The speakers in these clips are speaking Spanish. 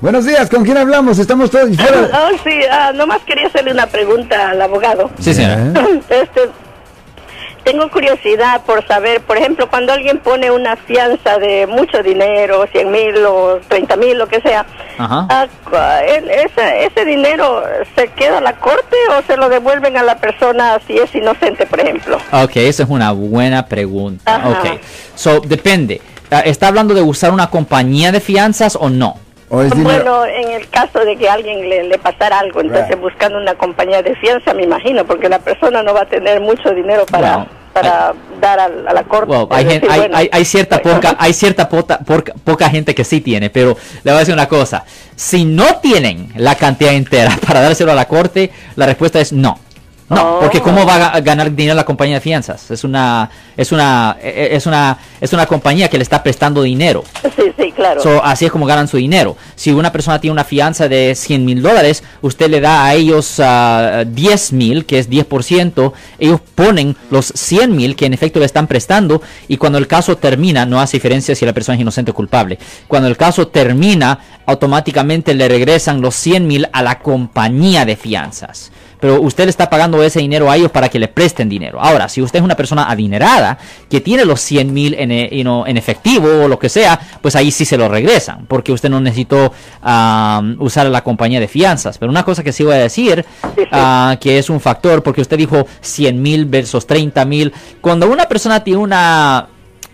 Buenos días, ¿con quién hablamos? Estamos todos fuera. Oh, sí, ah, nomás quería hacerle una pregunta al abogado. Sí, señora. Este, tengo curiosidad por saber, por ejemplo, cuando alguien pone una fianza de mucho dinero, 100 mil o 30 mil, lo que sea, Ajá. ah, ese, ¿ese dinero se queda a la corte o se lo devuelven a la persona si es inocente, por ejemplo? Ok, esa es una buena pregunta. Ajá. Ok, so depende. Ah, ¿Está hablando de usar una compañía de fianzas o no? ¿O es dinero? Bueno, en el caso de que a alguien le, le pasara algo, entonces Right. buscando una compañía de fianza, me imagino, porque la persona no va a tener mucho dinero para, para dar a, a la corte. Well, hay, gen- decir, hay, bueno, hay- hay cierta poca, hay cierta pota- porca- poca gente que sí tiene, pero le voy a decir una cosa. Si no tienen la cantidad entera para dárselo a la corte, la respuesta es no. No, Oh. porque cómo va a ga- ganar dinero la compañía de fianzas? Es una, es una, eh, es una, es una compañía que le está prestando dinero. Sí, sí, claro. So, así es como ganan su dinero. Si una persona tiene una fianza de 100 mil dólares, usted le da a ellos ah, 10 mil, que es 10%, ellos ponen los 100 mil que en efecto le están prestando y cuando el caso termina, no hace diferencia si la persona es inocente o culpable, cuando el caso termina, automáticamente le regresan los 100 mil a la compañía de fianzas. Pero usted le está pagando ese dinero a ellos para que le presten dinero. Ahora, si usted es una persona adinerada que tiene los 100 mil en, e- you know, en efectivo o lo que sea, pues ahí sí se lo regresan, porque usted no necesitó usar la compañía de fianzas. Pero una cosa que sí voy a decir, ah, que es un factor, porque usted dijo 100 mil versus 30 mil. Cuando una persona tiene una,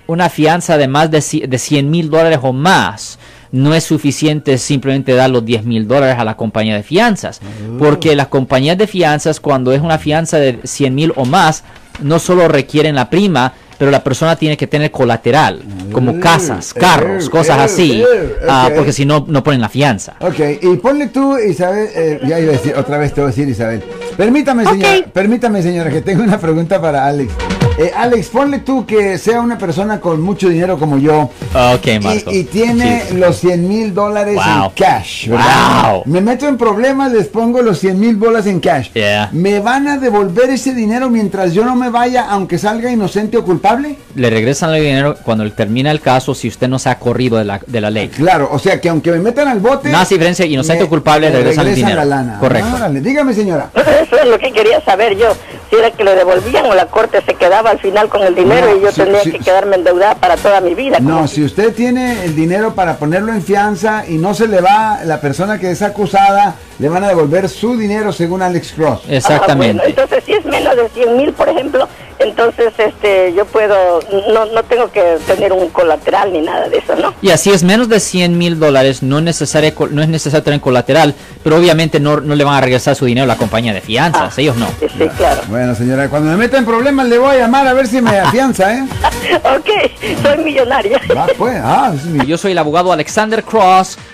una fianza de más de, de 100 mil dólares o más, no es suficiente simplemente dar los 10 mil dólares a la compañía de fianzas. Porque las compañías de fianzas, cuando es una fianza de 100 mil o más, no solo requieren la prima, pero la persona tiene que tener colateral, como casas, carros, eh, cosas eh, así, eh, ah, porque si no, no ponen la fianza. Ok, y ponle tú, Isabel, eh, ya iba a decir, otra vez te voy a decir, Isabel. Permítame, señora, Ok. permítame, señora, que tengo una pregunta para Alex. Eh, Alex, ponle tú que sea una persona con mucho dinero como yo. Ok, Marco. Y, y tiene los 100 mil dólares en cash, ¿verdad? Wow. Me meto en problemas, les pongo los 100 mil bolas en cash. Yeah. ¿Me van a devolver ese dinero mientras yo no me vaya, aunque salga inocente o culpable? Le regresan el dinero cuando termina el caso si usted no se ha corrido de la, de la ley. Claro, o sea que aunque me metan al bote... No hace diferencia, inocente me- o culpable, me regresan el dinero. la lana. Correcto. Dígame, señora. Eso es lo que quería saber yo. Si era que le devolvían o la corte se quedaba al final con el dinero No, y yo sí, tendría sí, que quedarme endeudada para toda mi vida. No, como- si usted tiene el dinero para ponerlo en fianza y no se le va, la persona que es acusada, le van a devolver su dinero según Alex Cross. Ah, Exactamente. bueno, entonces, si es menos de 100 mil, por ejemplo, entonces este yo puedo, no, no tengo que tener un colateral ni nada de eso, ¿no? Y así es menos de 100 mil dólares, no, es necesario, no es necesario tener colateral, pero obviamente no, no le van a regresar su dinero a la compañía de fianzas, Ah. ellos no. Sí, sí, claro. Bueno, señora, cuando me meta en problemas le voy a llamar a ver si me afianza, ¿eh? ok, soy millonaria. Va, pues, ah, es mi- Yo soy el abogado Alexander Cross,